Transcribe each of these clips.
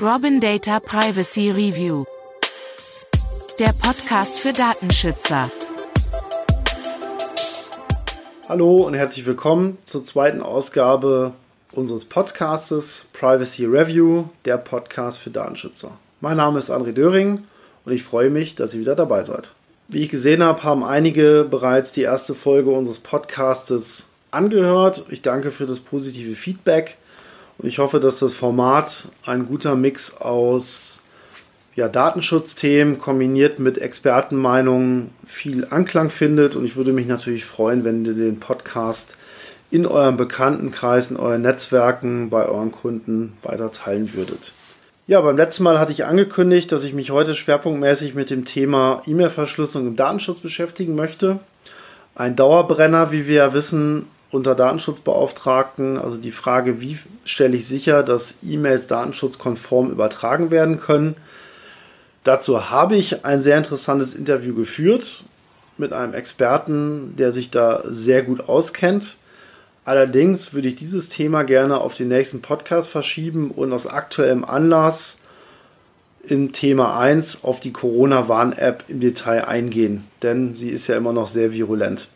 Robin Data Privacy Review. Der Podcast für Datenschützer. Hallo und herzlich willkommen zur zweiten Ausgabe unseres Podcastes Privacy Review, der Podcast für Datenschützer. Mein Name ist André Döring und ich freue mich, dass ihr wieder dabei seid. Wie ich gesehen habe, haben einige bereits die erste Folge unseres Podcastes angehört. Ich danke für das positive Feedback und ich hoffe, dass das Format ein guter Mix aus ja, Datenschutzthemen kombiniert mit Expertenmeinungen viel Anklang findet. Und ich würde mich natürlich freuen, wenn ihr den Podcast in eurem Bekanntenkreis, in euren Netzwerken, bei euren Kunden weiter teilen würdet. Ja, beim letzten Mal hatte ich angekündigt, dass ich mich heute schwerpunktmäßig mit dem Thema E-Mail-Verschlüsselung im Datenschutz beschäftigen möchte. Ein Dauerbrenner, wie wir ja wissen, unter Datenschutzbeauftragten, also die Frage, wie stelle ich sicher, dass E-Mails datenschutzkonform übertragen werden können. Dazu habe ich ein sehr interessantes Interview geführt mit einem Experten, der sich da sehr gut auskennt. Allerdings würde ich dieses Thema gerne auf den nächsten Podcast verschieben und aus aktuellem Anlass im Thema 1 auf die Corona-Warn-App im Detail eingehen, denn sie ist ja immer noch sehr virulent.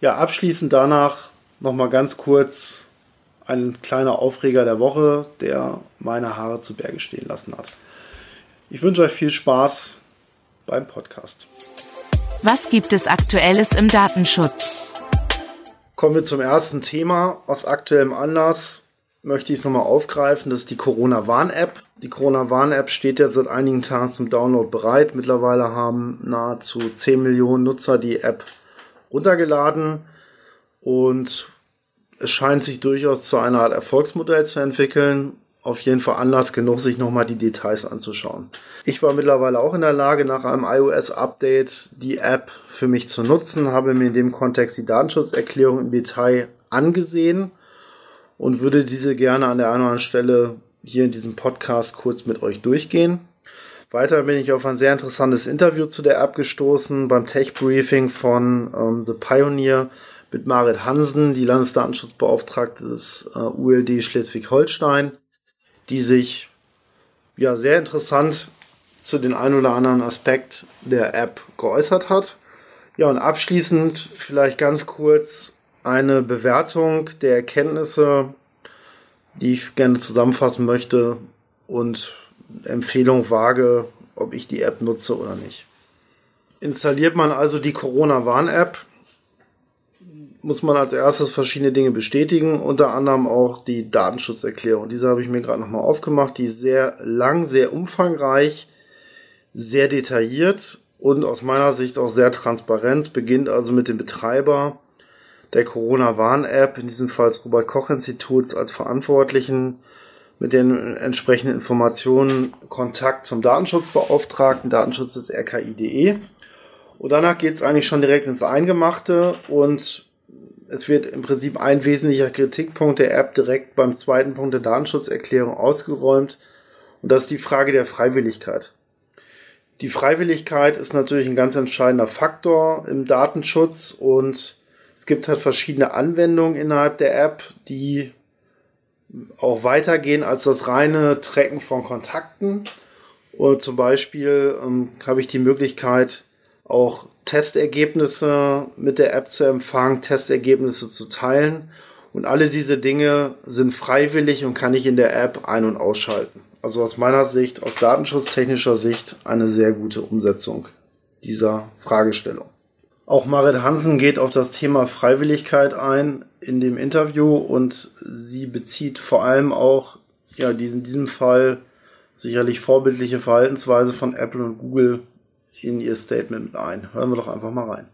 Ja, abschließend danach nochmal ganz kurz ein kleiner Aufreger der Woche, der meine Haare zu Berge stehen lassen hat. Ich wünsche euch viel Spaß beim Podcast. Was gibt es Aktuelles im Datenschutz? Kommen wir zum ersten Thema. Aus aktuellem Anlass möchte ich es nochmal aufgreifen. Das ist die Corona-Warn-App. Die Corona-Warn-App steht jetzt seit einigen Tagen zum Download bereit. Mittlerweile haben nahezu 10 Millionen Nutzer die App runtergeladen und es scheint sich durchaus zu einer Art Erfolgsmodell zu entwickeln. Auf jeden Fall Anlass genug, sich nochmal die Details anzuschauen. Ich war mittlerweile auch in der Lage, nach einem iOS-Update die App für mich zu nutzen, habe mir in dem Kontext die Datenschutzerklärung im Detail angesehen und würde diese gerne an der einen oder anderen Stelle hier in diesem Podcast kurz mit euch durchgehen. Weiter bin ich auf ein sehr interessantes Interview zu der App gestoßen beim Tech Briefing von ähm, The Pioneer mit Marit Hansen, die Landesdatenschutzbeauftragte des äh, ULD Schleswig-Holstein, die sich ja sehr interessant zu den ein oder anderen Aspekt der App geäußert hat. Ja, und abschließend vielleicht ganz kurz eine Bewertung der Erkenntnisse, die ich gerne zusammenfassen möchte und Empfehlung wage, ob ich die App nutze oder nicht. Installiert man also die Corona-Warn-App, muss man als erstes verschiedene Dinge bestätigen, unter anderem auch die Datenschutzerklärung. Diese habe ich mir gerade nochmal aufgemacht. Die ist sehr lang, sehr umfangreich, sehr detailliert und aus meiner Sicht auch sehr transparent. Beginnt also mit dem Betreiber der Corona-Warn-App, in diesem Fall des Robert-Koch-Instituts als Verantwortlichen, mit den entsprechenden Informationen Kontakt zum Datenschutzbeauftragten, Datenschutz des RKI.de. Und danach geht es eigentlich schon direkt ins Eingemachte und es wird im Prinzip ein wesentlicher Kritikpunkt der App direkt beim zweiten Punkt der Datenschutzerklärung ausgeräumt. Und das ist die Frage der Freiwilligkeit. Die Freiwilligkeit ist natürlich ein ganz entscheidender Faktor im Datenschutz und es gibt halt verschiedene Anwendungen innerhalb der App, die auch weitergehen als das reine Tracken von Kontakten. Und zum Beispiel ähm, habe ich die Möglichkeit, auch Testergebnisse mit der App zu empfangen, Testergebnisse zu teilen. Und alle diese Dinge sind freiwillig und kann ich in der App ein- und ausschalten. Also aus meiner Sicht, aus datenschutztechnischer Sicht, eine sehr gute Umsetzung dieser Fragestellung. Auch Marit Hansen geht auf das Thema Freiwilligkeit ein in dem Interview und sie bezieht vor allem auch, ja, in diesem Fall sicherlich vorbildliche Verhaltensweise von Apple und Google in ihr Statement ein. Hören wir doch einfach mal rein.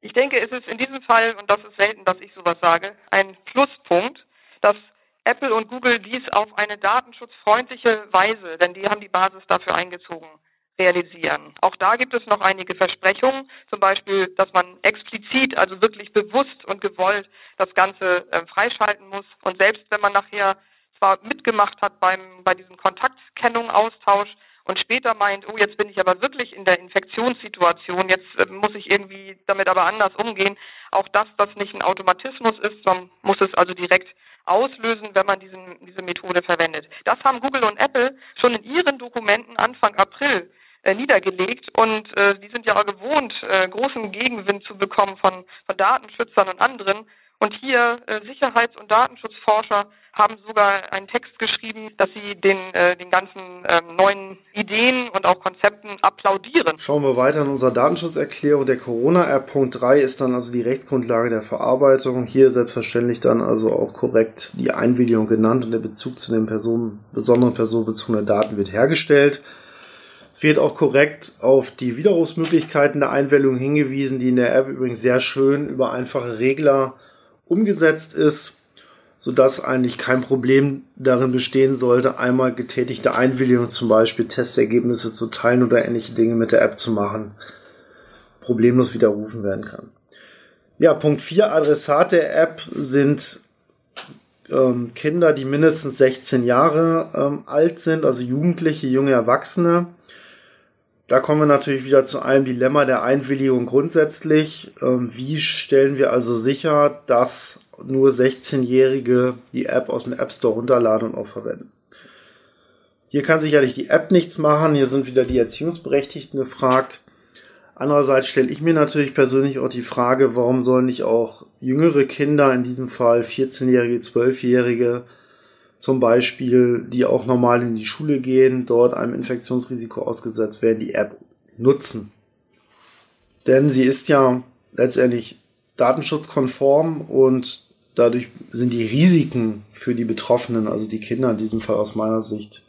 Ich denke, es ist in diesem Fall, und das ist selten, dass ich sowas sage, ein Pluspunkt, dass Apple und Google dies auf eine datenschutzfreundliche Weise, denn die haben die Basis dafür eingezogen, realisieren. Auch da gibt es noch einige Versprechungen, zum Beispiel, dass man explizit, also wirklich bewusst und gewollt das Ganze äh, freischalten muss. Und selbst wenn man nachher zwar mitgemacht hat beim, bei diesem Kontaktkennung-Austausch und später meint, oh, jetzt bin ich aber wirklich in der Infektionssituation, jetzt äh, muss ich irgendwie damit aber anders umgehen, auch dass das nicht ein Automatismus ist, man muss es also direkt auslösen, wenn man diesen, diese Methode verwendet. Das haben Google und Apple schon in ihren Dokumenten Anfang April äh, niedergelegt und äh, die sind ja auch gewohnt, äh, großen Gegenwind zu bekommen von, von Datenschützern und anderen. Und hier äh, Sicherheits- und Datenschutzforscher haben sogar einen Text geschrieben, dass sie den, äh, den ganzen äh, neuen Ideen und auch Konzepten applaudieren. Schauen wir weiter in unserer Datenschutzerklärung. Der Corona-App Punkt 3 ist dann also die Rechtsgrundlage der Verarbeitung. Hier selbstverständlich dann also auch korrekt die Einwilligung genannt und der Bezug zu den Personen, besonderen personenbezogenen Daten wird hergestellt. Es wird auch korrekt auf die Widerrufsmöglichkeiten der Einwilligung hingewiesen, die in der App übrigens sehr schön über einfache Regler umgesetzt ist, sodass eigentlich kein Problem darin bestehen sollte, einmal getätigte Einwilligung, zum Beispiel Testergebnisse zu teilen oder ähnliche Dinge mit der App zu machen, problemlos widerrufen werden kann. Ja, Punkt 4, Adressat der App sind ähm, Kinder, die mindestens 16 Jahre ähm, alt sind, also Jugendliche, junge Erwachsene. Da kommen wir natürlich wieder zu einem Dilemma der Einwilligung grundsätzlich. Ähm, wie stellen wir also sicher, dass nur 16-Jährige die App aus dem App Store runterladen und auch verwenden? Hier kann sicherlich die App nichts machen. Hier sind wieder die Erziehungsberechtigten gefragt. Andererseits stelle ich mir natürlich persönlich auch die Frage, warum sollen nicht auch jüngere Kinder, in diesem Fall 14-Jährige, 12-Jährige, zum Beispiel, die auch normal in die Schule gehen, dort einem Infektionsrisiko ausgesetzt werden, die App nutzen. Denn sie ist ja letztendlich datenschutzkonform und dadurch sind die Risiken für die Betroffenen, also die Kinder in diesem Fall aus meiner Sicht,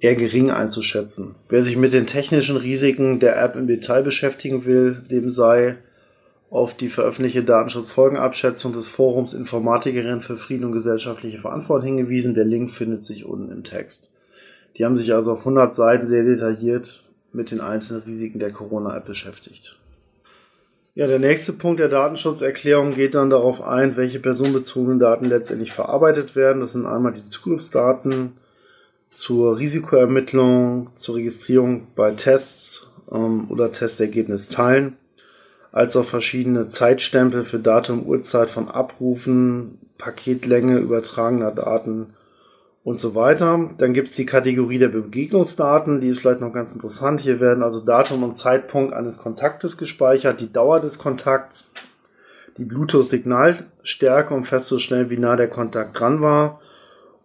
eher gering einzuschätzen. Wer sich mit den technischen Risiken der App im Detail beschäftigen will, dem sei auf die veröffentlichte Datenschutzfolgenabschätzung des Forums Informatikerin für Frieden und gesellschaftliche Verantwortung hingewiesen. Der Link findet sich unten im Text. Die haben sich also auf 100 Seiten sehr detailliert mit den einzelnen Risiken der Corona-App beschäftigt. Ja, der nächste Punkt der Datenschutzerklärung geht dann darauf ein, welche personenbezogenen Daten letztendlich verarbeitet werden. Das sind einmal die Zugriffsdaten zur Risikoermittlung, zur Registrierung bei Tests ähm, oder Testergebnis teilen als auch verschiedene Zeitstempel für Datum, Uhrzeit von Abrufen, Paketlänge übertragener Daten und so weiter. Dann gibt es die Kategorie der Begegnungsdaten, die ist vielleicht noch ganz interessant. Hier werden also Datum und Zeitpunkt eines Kontaktes gespeichert, die Dauer des Kontakts, die Bluetooth-Signalstärke, um festzustellen, wie nah der Kontakt dran war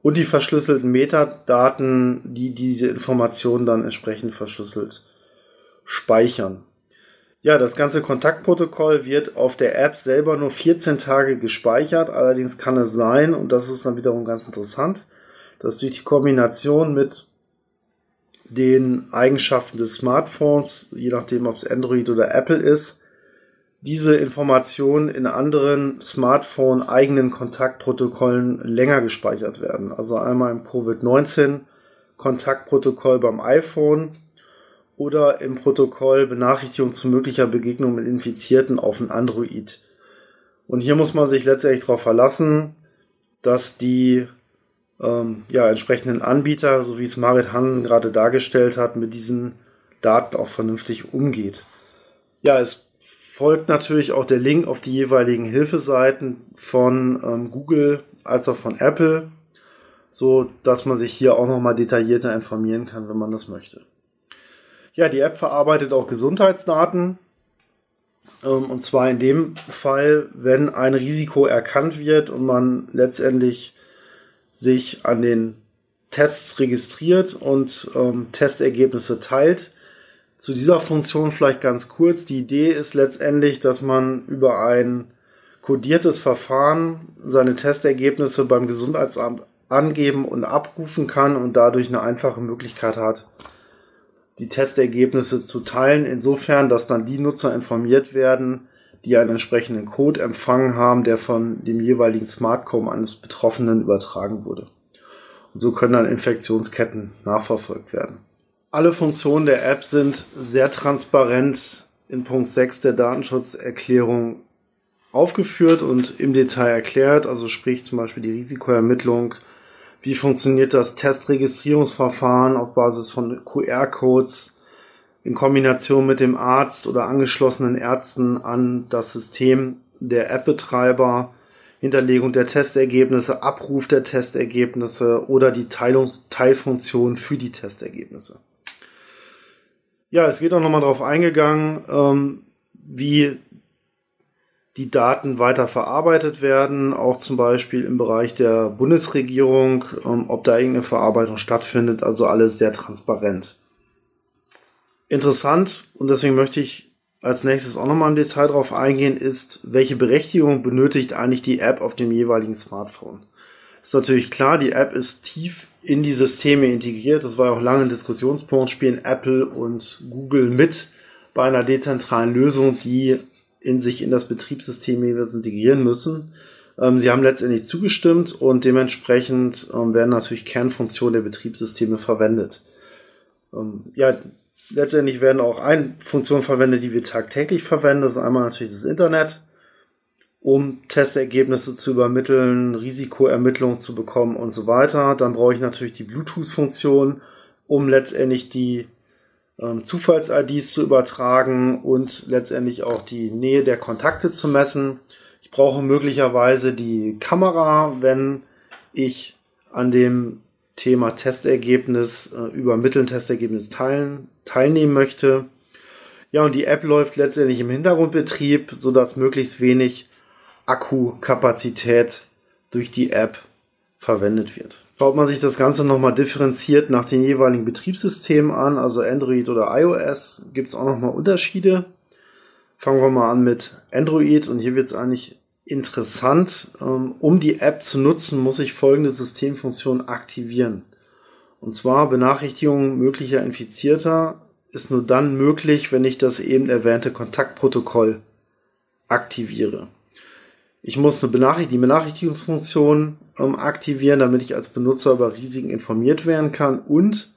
und die verschlüsselten Metadaten, die diese Informationen dann entsprechend verschlüsselt speichern. Ja, das ganze Kontaktprotokoll wird auf der App selber nur 14 Tage gespeichert. Allerdings kann es sein, und das ist dann wiederum ganz interessant, dass durch die Kombination mit den Eigenschaften des Smartphones, je nachdem ob es Android oder Apple ist, diese Informationen in anderen Smartphone eigenen Kontaktprotokollen länger gespeichert werden. Also einmal im Covid-19 Kontaktprotokoll beim iPhone oder im Protokoll Benachrichtigung zu möglicher Begegnung mit Infizierten auf ein Android. Und hier muss man sich letztendlich darauf verlassen, dass die ähm, ja, entsprechenden Anbieter, so wie es Marit Hansen gerade dargestellt hat, mit diesen Daten auch vernünftig umgeht. Ja, es folgt natürlich auch der Link auf die jeweiligen Hilfeseiten von ähm, Google als auch von Apple, so dass man sich hier auch nochmal detaillierter informieren kann, wenn man das möchte. Ja, die App verarbeitet auch Gesundheitsdaten. Ähm, und zwar in dem Fall, wenn ein Risiko erkannt wird und man letztendlich sich an den Tests registriert und ähm, Testergebnisse teilt. Zu dieser Funktion vielleicht ganz kurz. Die Idee ist letztendlich, dass man über ein kodiertes Verfahren seine Testergebnisse beim Gesundheitsamt angeben und abrufen kann und dadurch eine einfache Möglichkeit hat, die Testergebnisse zu teilen, insofern, dass dann die Nutzer informiert werden, die einen entsprechenden Code empfangen haben, der von dem jeweiligen Smartcom eines Betroffenen übertragen wurde. Und so können dann Infektionsketten nachverfolgt werden. Alle Funktionen der App sind sehr transparent in Punkt 6 der Datenschutzerklärung aufgeführt und im Detail erklärt, also sprich zum Beispiel die Risikoermittlung, Wie funktioniert das Testregistrierungsverfahren auf Basis von QR-Codes in Kombination mit dem Arzt oder angeschlossenen Ärzten an das System der App-Betreiber? Hinterlegung der Testergebnisse, Abruf der Testergebnisse oder die Teilungs Teilfunktion für die Testergebnisse. Ja, es wird auch nochmal darauf eingegangen, ähm, wie die Daten weiter verarbeitet werden, auch zum Beispiel im Bereich der Bundesregierung, ähm, ob da irgendeine Verarbeitung stattfindet, also alles sehr transparent. Interessant und deswegen möchte ich als nächstes auch nochmal im Detail darauf eingehen, ist, welche Berechtigung benötigt eigentlich die App auf dem jeweiligen Smartphone. Ist natürlich klar, die App ist tief in die Systeme integriert. Das war ja auch lange ein Diskussionspunkt. Spielen Apple und Google mit bei einer dezentralen Lösung, die in sich in das Betriebssystem jeweils integrieren müssen. Ähm, sie haben letztendlich zugestimmt und dementsprechend ähm, werden natürlich Kernfunktionen der Betriebssysteme verwendet. Ähm, ja, letztendlich werden auch ein Funktionen verwendet, die wir tagtäglich verwenden. Das ist einmal natürlich das Internet, um Testergebnisse zu übermitteln, Risikoermittlungen zu bekommen und so weiter. Dann brauche ich natürlich die Bluetooth-Funktion, um letztendlich die ähm, Zufalls-IDs zu übertragen und letztendlich auch die Nähe der Kontakte zu messen. Ich brauche möglicherweise die Kamera, wenn ich an dem Thema Testergebnis äh, übermitteln, Testergebnis teilen, teilnehmen möchte. Ja, und die App läuft letztendlich im Hintergrundbetrieb, sodass möglichst wenig Akkukapazität durch die App verwendet wird. Schaut man sich das Ganze nochmal differenziert nach den jeweiligen Betriebssystemen an, also Android oder iOS, gibt es auch nochmal Unterschiede. Fangen wir mal an mit Android und hier wird es eigentlich interessant. Ähm, um die App zu nutzen, muss ich folgende Systemfunktion aktivieren. Und zwar Benachrichtigung möglicher Infizierter ist nur dann möglich, wenn ich das eben erwähnte Kontaktprotokoll aktiviere. Ich muss eine Benachricht die Benachrichtigungsfunktion ähm, aktivieren, damit ich als Benutzer über Risiken informiert werden kann und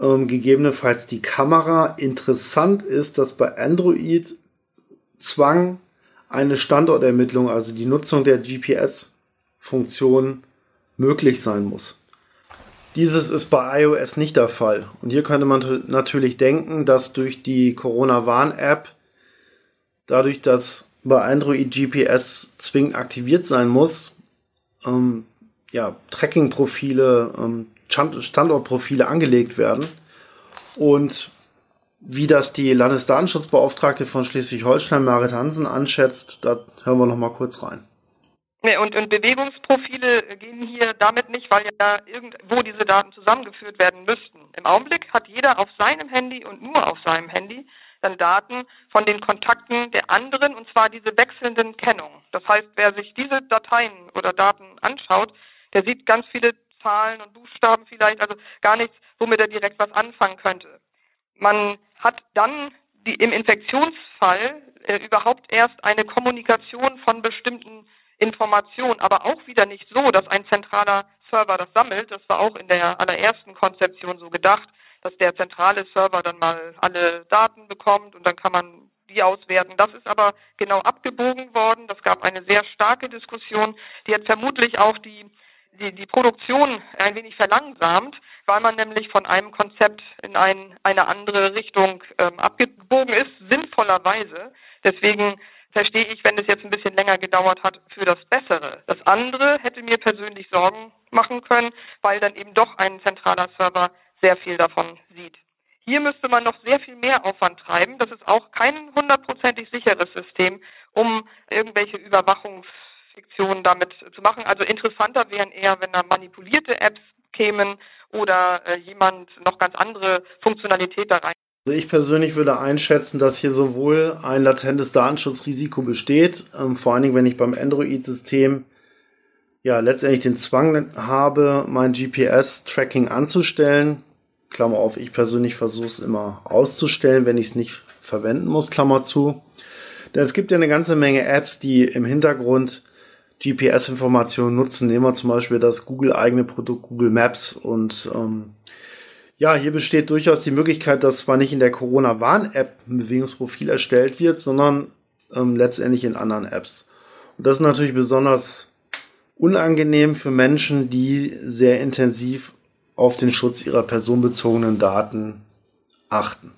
ähm, gegebenenfalls die Kamera. Interessant ist, dass bei Android Zwang eine Standortermittlung, also die Nutzung der GPS-Funktion möglich sein muss. Dieses ist bei iOS nicht der Fall. Und hier könnte man natürlich denken, dass durch die Corona-Warn-App, dadurch, dass bei Android GPS zwingend aktiviert sein muss, ähm, ja, Tracking-Profile, ähm, Standortprofile angelegt werden. Und wie das die Landesdatenschutzbeauftragte von Schleswig-Holstein, Marit Hansen, anschätzt, da hören wir noch mal kurz rein. Nee, und, und Bewegungsprofile gehen hier damit nicht, weil ja irgendwo diese Daten zusammengeführt werden müssten. Im Augenblick hat jeder auf seinem Handy und nur auf seinem Handy dann Daten von den Kontakten der anderen und zwar diese wechselnden Kennungen. Das heißt, wer sich diese Dateien oder Daten anschaut, der sieht ganz viele Zahlen und Buchstaben vielleicht, also gar nichts, womit er direkt was anfangen könnte. Man hat dann die, im Infektionsfall äh, überhaupt erst eine Kommunikation von bestimmten Informationen, aber auch wieder nicht so, dass ein zentraler Server das sammelt. Das war auch in der allerersten Konzeption so gedacht, dass der zentrale Server dann mal alle Daten bekommt und dann kann man die auswerten. Das ist aber genau abgebogen worden. Das gab eine sehr starke Diskussion, die hat vermutlich auch die die, die Produktion ein wenig verlangsamt, weil man nämlich von einem Konzept in ein, eine andere Richtung ähm, abgebogen ist, sinnvollerweise. Deswegen verstehe ich, wenn es jetzt ein bisschen länger gedauert hat, für das Bessere. Das andere hätte mir persönlich Sorgen machen können, weil dann eben doch ein zentraler Server sehr viel davon sieht. Hier müsste man noch sehr viel mehr Aufwand treiben. Das ist auch kein hundertprozentig sicheres System, um irgendwelche Überwachungs Fiktion damit zu machen. Also interessanter wären eher, wenn da manipulierte Apps kämen oder äh, jemand noch ganz andere Funktionalität da rein. Also ich persönlich würde einschätzen, dass hier sowohl ein latentes Datenschutzrisiko besteht, ähm, vor allen Dingen, wenn ich beim Android-System ja letztendlich den Zwang habe, mein GPS-Tracking anzustellen. Klammer auf, ich persönlich versuche es immer auszustellen, wenn ich es nicht verwenden muss, Klammer zu. Denn es gibt ja eine ganze Menge Apps, die im Hintergrund GPS-Informationen nutzen. Nehmen wir zum Beispiel das Google-eigene Produkt Google Maps. Und ähm, ja, hier besteht durchaus die Möglichkeit, dass zwar nicht in der Corona-Warn-App ein Bewegungsprofil erstellt wird, sondern ähm, letztendlich in anderen Apps. Und das ist natürlich besonders unangenehm für Menschen, die sehr intensiv auf den Schutz ihrer personenbezogenen Daten achten.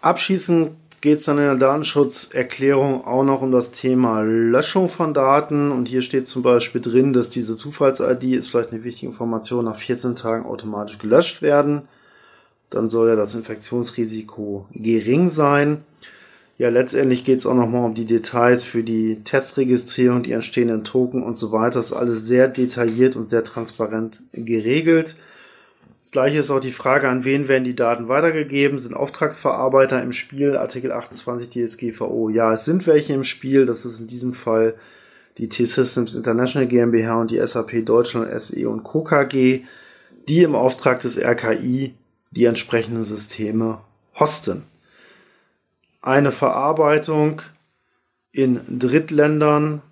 Abschließend geht es dann in der Datenschutzerklärung auch noch um das Thema Löschung von Daten. Und hier steht zum Beispiel drin, dass diese Zufalls-ID ist vielleicht eine wichtige Information, nach 14 Tagen automatisch gelöscht werden. Dann soll ja das Infektionsrisiko gering sein. Ja, letztendlich geht es auch nochmal um die Details für die Testregistrierung, die entstehenden Token und so weiter. Das ist alles sehr detailliert und sehr transparent geregelt. Gleiche ist auch die Frage, an wen werden die Daten weitergegeben? Sind Auftragsverarbeiter im Spiel? Artikel 28 DSGVO. Ja, es sind welche im Spiel. Das ist in diesem Fall die T-Systems International GmbH und die SAP Deutschland SE und Co. KG, die im Auftrag des RKI die entsprechenden Systeme hosten eine Verarbeitung in Drittländern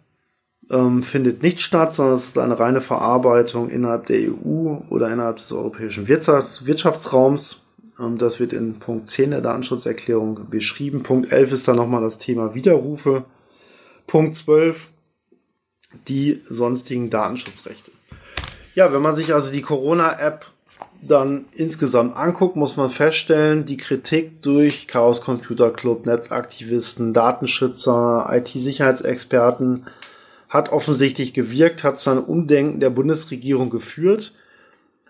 ähm, findet nicht statt, sondern es ist eine reine Verarbeitung innerhalb der EU oder innerhalb des europäischen Wirtschafts Wirtschaftsraums. Ähm, das wird in Punkt 10 der Datenschutzerklärung beschrieben. Punkt 11 ist dann nochmal das Thema Widerrufe. Punkt 12 die sonstigen Datenschutzrechte. Ja, wenn man sich also die Corona-App dann insgesamt anguckt, muss man feststellen, die Kritik durch Chaos Computer Club, Netzaktivisten, Datenschützer, IT-Sicherheitsexperten hat offensichtlich gewirkt, hat zu einem Umdenken der Bundesregierung geführt.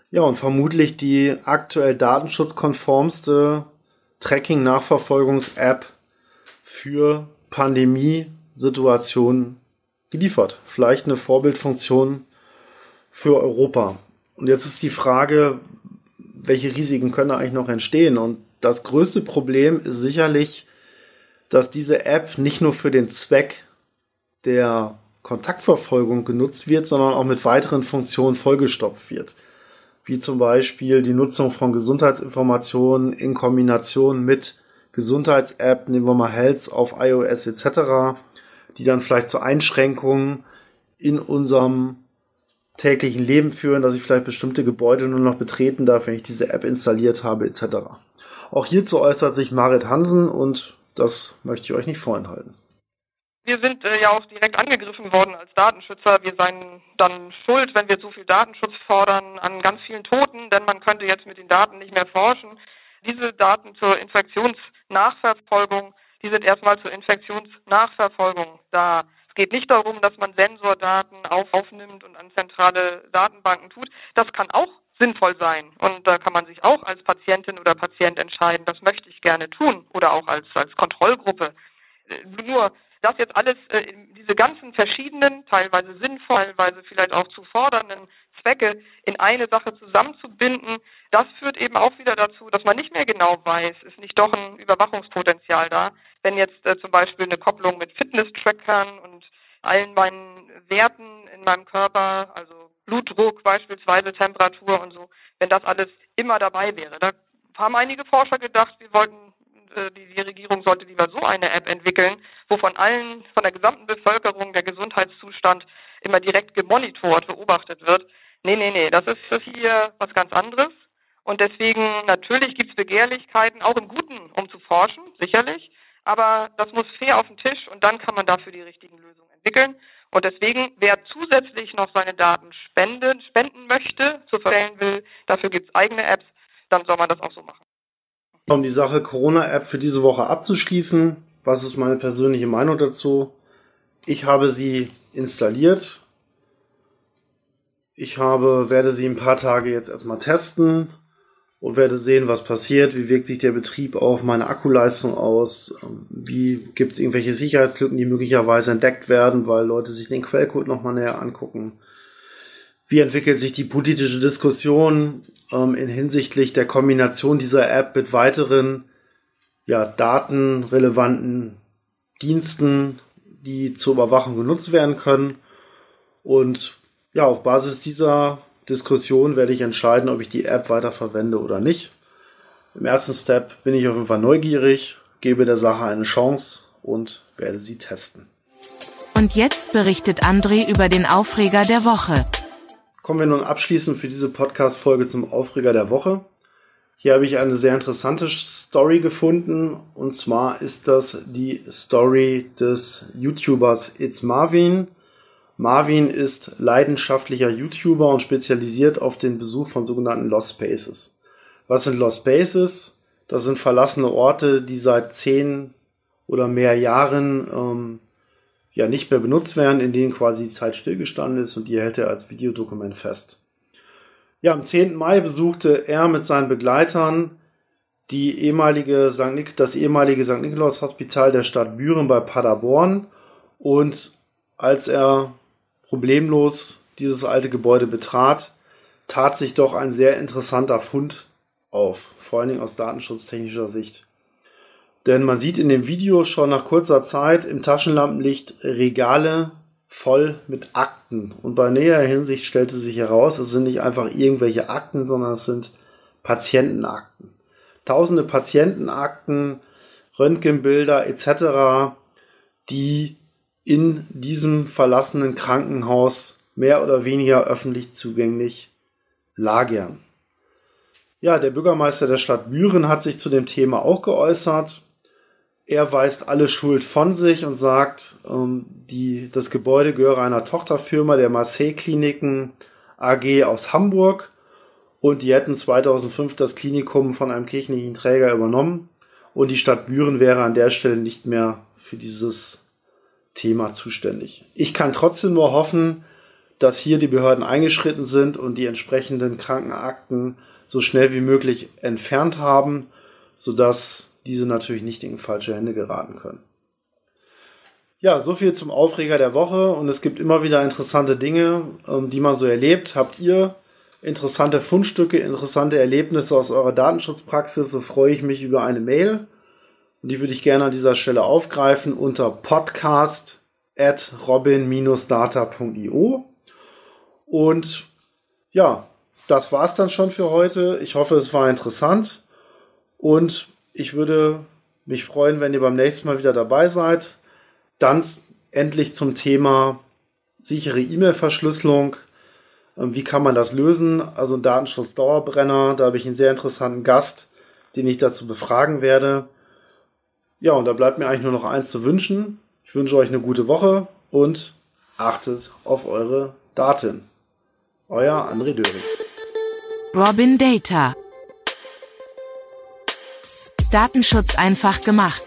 Ja, und vermutlich die aktuell datenschutzkonformste Tracking-Nachverfolgungs-App für Pandemiesituationen geliefert. Vielleicht eine Vorbildfunktion für Europa. Und jetzt ist die Frage, welche Risiken können eigentlich noch entstehen? Und das größte Problem ist sicherlich, dass diese App nicht nur für den Zweck der Kontaktverfolgung genutzt wird, sondern auch mit weiteren Funktionen vollgestopft wird. Wie zum Beispiel die Nutzung von Gesundheitsinformationen in Kombination mit Gesundheits-App, nehmen wir mal Health auf iOS etc., die dann vielleicht zu Einschränkungen in unserem täglichen Leben führen, dass ich vielleicht bestimmte Gebäude nur noch betreten darf, wenn ich diese App installiert habe, etc. Auch hierzu äußert sich Marit Hansen und das möchte ich euch nicht vorenthalten. Wir sind äh, ja auch direkt angegriffen worden als Datenschützer. Wir seien dann schuld, wenn wir zu viel Datenschutz fordern, an ganz vielen Toten, denn man könnte jetzt mit den Daten nicht mehr forschen. Diese Daten zur Infektionsnachverfolgung, die sind erstmal zur Infektionsnachverfolgung da. Es geht nicht darum, dass man Sensordaten auf, aufnimmt und an zentrale Datenbanken tut. Das kann auch sinnvoll sein. Und da kann man sich auch als Patientin oder Patient entscheiden, das möchte ich gerne tun oder auch als, als Kontrollgruppe. Nur das jetzt alles, äh, diese ganzen verschiedenen, teilweise sinnvoll, teilweise vielleicht auch zu fordernden Zwecke in eine Sache zusammenzubinden, das führt eben auch wieder dazu, dass man nicht mehr genau weiß, ist nicht doch ein Überwachungspotenzial da. Wenn jetzt äh, zum Beispiel eine Kopplung mit Fitness-Trackern und allen meinen Werten in meinem Körper, also Blutdruck beispielsweise, Temperatur und so, wenn das alles immer dabei wäre. Da haben einige Forscher gedacht, wir wollten, die, die Regierung sollte lieber so eine App entwickeln, wo von allen, von der gesamten Bevölkerung der Gesundheitszustand immer direkt gemonitort, beobachtet wird. Nee, nee, nee, das ist hier was ganz anderes. Und deswegen, natürlich gibt es Begehrlichkeiten, auch im Guten, um zu forschen, sicherlich. Aber das muss fair auf den Tisch und dann kann man dafür die richtigen Lösungen entwickeln. Und deswegen, wer zusätzlich noch seine Daten spenden, spenden möchte, zu verstellen will, dafür gibt es eigene Apps, dann soll man das auch so machen. Um die Sache Corona-App für diese Woche abzuschließen, was ist meine persönliche Meinung dazu? Ich habe sie installiert. Ich habe, werde sie ein paar Tage jetzt erstmal testen und werde sehen, was passiert, wie wirkt sich der Betrieb auf meine Akkuleistung aus, ähm, wie gibt es irgendwelche Sicherheitslücken, die möglicherweise entdeckt werden, weil Leute sich den Quellcode nochmal näher angucken. Wie entwickelt sich die politische Diskussion ähm, in hinsichtlich der Kombination dieser App mit weiteren ja, datenrelevanten Diensten, die zur Überwachung genutzt werden können. Und ja, auf Basis dieser Diskussion werde ich entscheiden, ob ich die App weiter verwende oder nicht. Im ersten Step bin ich auf jeden Fall neugierig, gebe der Sache eine Chance und werde sie testen. Und jetzt berichtet André über den Aufreger der Woche. Kommen wir nun abschließend für diese Podcast-Folge zum Aufreger der Woche. Hier habe ich eine sehr interessante Story gefunden und zwar ist das die Story des YouTubers It's Marvin Marvin ist leidenschaftlicher YouTuber und spezialisiert auf den Besuch von sogenannten Lost Spaces. Was sind Lost Spaces? Das sind verlassene Orte, die seit zehn oder mehr Jahren ähm, ja nicht mehr benutzt werden, in denen quasi Zeit stillgestanden ist und die hält er als Videodokument fest. Ja, am 10. Mai besuchte er mit seinen Begleitern die ehemalige St. Nik das ehemalige St. Nikolaus Hospital der Stadt Büren bei Paderborn und als er problemlos dieses alte Gebäude betrat, tat sich doch ein sehr interessanter Fund auf, vor allen Dingen aus datenschutztechnischer Sicht. Denn man sieht in dem Video schon nach kurzer Zeit im Taschenlampenlicht Regale voll mit Akten. Und bei näherer Hinsicht stellte sich heraus, es sind nicht einfach irgendwelche Akten, sondern es sind Patientenakten. Tausende Patientenakten, Röntgenbilder etc., die in diesem verlassenen Krankenhaus mehr oder weniger öffentlich zugänglich lagern. Ja, der Bürgermeister der Stadt Büren hat sich zu dem Thema auch geäußert er weist alle Schuld von sich und sagt, ähm, die, das Gebäude gehöre einer Tochterfirma der Marseille Kliniken AG aus Hamburg und die hätten 2005 das Klinikum von einem kirchlichen Träger übernommen und die Stadt Büren wäre an der Stelle nicht mehr für dieses Thema zuständig. Ich kann trotzdem nur hoffen, dass hier die Behörden eingeschritten sind und die entsprechenden Krankenakten so schnell wie möglich entfernt haben, sodass diese natürlich nicht in falsche Hände geraten können. Ja, so viel zum Aufreger der Woche und es gibt immer wieder interessante Dinge, ähm, die man so erlebt. Habt ihr interessante Fundstücke, interessante Erlebnisse aus eurer Datenschutzpraxis, so freue ich mich über eine Mail. Und die würde ich gerne an dieser Stelle aufgreifen unter podcast at robin-data.io. Und ja, das war's dann schon für heute. Ich hoffe, es war interessant. Und ich würde mich freuen, wenn ihr beim nächsten Mal wieder dabei seid. Dann endlich zum Thema sichere E-Mail-Verschlüsselung. Ähm, wie kann man das lösen? Also ein Datenschutz-Dauerbrenner. Da habe ich einen sehr interessanten Gast, den ich dazu befragen werde. Ja, und da bleibt mir eigentlich nur noch eins zu wünschen. Ich wünsche euch eine gute Woche und achtet auf eure Daten. Euer André Döring. Robin Data Datenschutz einfach gemacht.